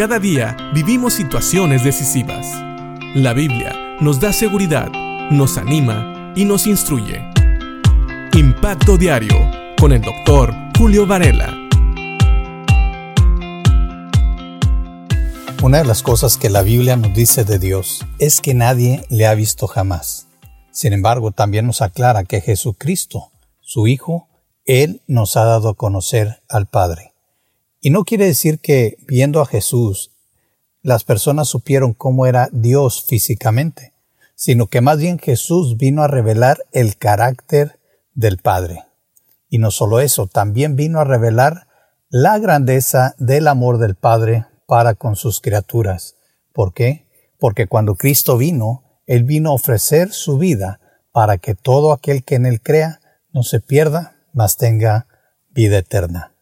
Cada día vivimos situaciones decisivas. La Biblia nos da seguridad, nos anima y nos instruye. Impacto Diario con el doctor Julio Varela. Una de las cosas que la Biblia nos dice de Dios es que nadie le ha visto jamás. Sin embargo, también nos aclara que Jesucristo, su Hijo, Él nos ha dado a conocer al Padre. Y no quiere decir que viendo a Jesús las personas supieron cómo era Dios físicamente, sino que más bien Jesús vino a revelar el carácter del Padre. Y no solo eso, también vino a revelar la grandeza del amor del Padre para con sus criaturas. ¿Por qué? Porque cuando Cristo vino, Él vino a ofrecer su vida para que todo aquel que en Él crea no se pierda, mas tenga vida eterna.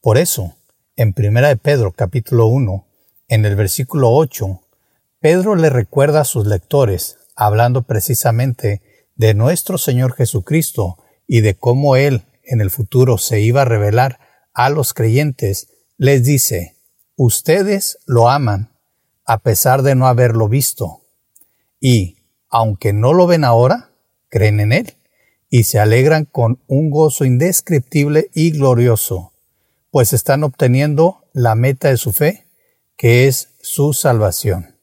Por eso, en 1 de Pedro capítulo 1, en el versículo 8, Pedro le recuerda a sus lectores, hablando precisamente de nuestro Señor Jesucristo y de cómo Él en el futuro se iba a revelar a los creyentes, les dice, ustedes lo aman a pesar de no haberlo visto, y, aunque no lo ven ahora, creen en Él, y se alegran con un gozo indescriptible y glorioso, pues están obteniendo la meta de su fe, que es su salvación.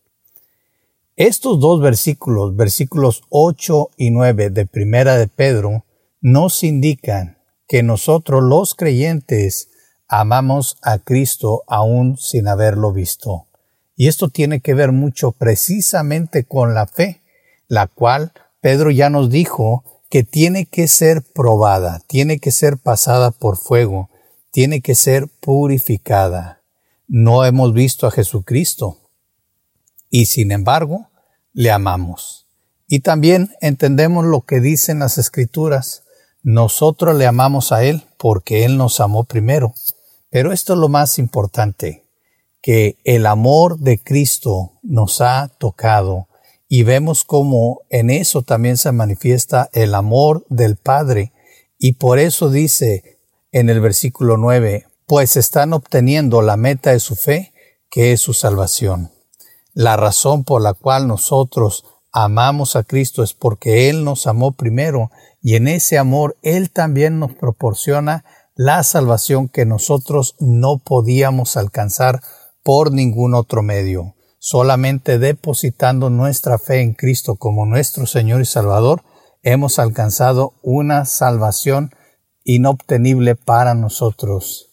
Estos dos versículos, versículos 8 y 9 de Primera de Pedro, nos indican que nosotros los creyentes amamos a Cristo aún sin haberlo visto. Y esto tiene que ver mucho precisamente con la fe, la cual Pedro ya nos dijo que tiene que ser probada, tiene que ser pasada por fuego, tiene que ser purificada. No hemos visto a Jesucristo y sin embargo le amamos. Y también entendemos lo que dicen las escrituras. Nosotros le amamos a Él porque Él nos amó primero. Pero esto es lo más importante, que el amor de Cristo nos ha tocado y vemos cómo en eso también se manifiesta el amor del Padre. Y por eso dice en el versículo 9, pues están obteniendo la meta de su fe, que es su salvación. La razón por la cual nosotros amamos a Cristo es porque Él nos amó primero y en ese amor Él también nos proporciona la salvación que nosotros no podíamos alcanzar por ningún otro medio. Solamente depositando nuestra fe en Cristo como nuestro Señor y Salvador, hemos alcanzado una salvación inobtenible para nosotros.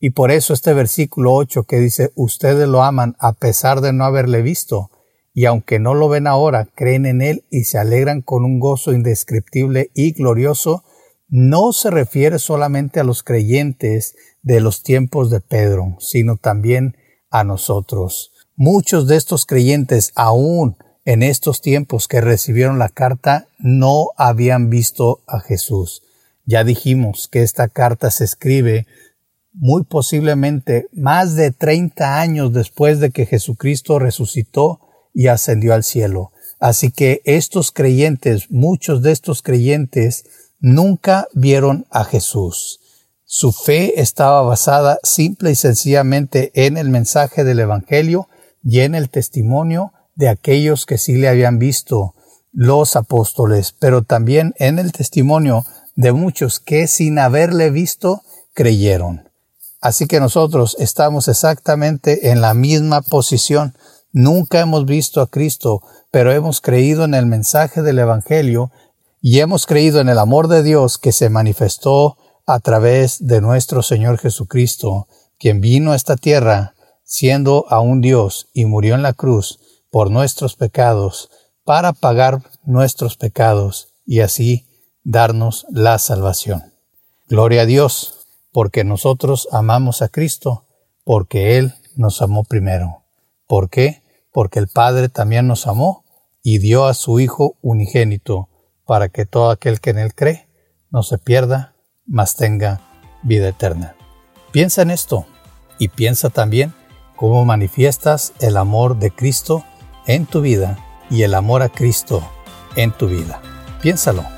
Y por eso este versículo 8 que dice, ustedes lo aman a pesar de no haberle visto, y aunque no lo ven ahora, creen en Él y se alegran con un gozo indescriptible y glorioso, no se refiere solamente a los creyentes de los tiempos de Pedro, sino también a nosotros. Muchos de estos creyentes, aún en estos tiempos que recibieron la carta, no habían visto a Jesús. Ya dijimos que esta carta se escribe muy posiblemente más de 30 años después de que Jesucristo resucitó y ascendió al cielo. Así que estos creyentes, muchos de estos creyentes, nunca vieron a Jesús. Su fe estaba basada simple y sencillamente en el mensaje del Evangelio y en el testimonio de aquellos que sí le habían visto, los apóstoles, pero también en el testimonio de muchos que sin haberle visto creyeron. Así que nosotros estamos exactamente en la misma posición. Nunca hemos visto a Cristo, pero hemos creído en el mensaje del Evangelio y hemos creído en el amor de Dios que se manifestó a través de nuestro Señor Jesucristo, quien vino a esta tierra siendo aún Dios y murió en la cruz por nuestros pecados para pagar nuestros pecados y así darnos la salvación. Gloria a Dios, porque nosotros amamos a Cristo, porque Él nos amó primero. ¿Por qué? Porque el Padre también nos amó y dio a su Hijo unigénito para que todo aquel que en él cree no se pierda, mas tenga vida eterna. Piensa en esto y piensa también cómo manifiestas el amor de Cristo en tu vida y el amor a Cristo en tu vida. Piénsalo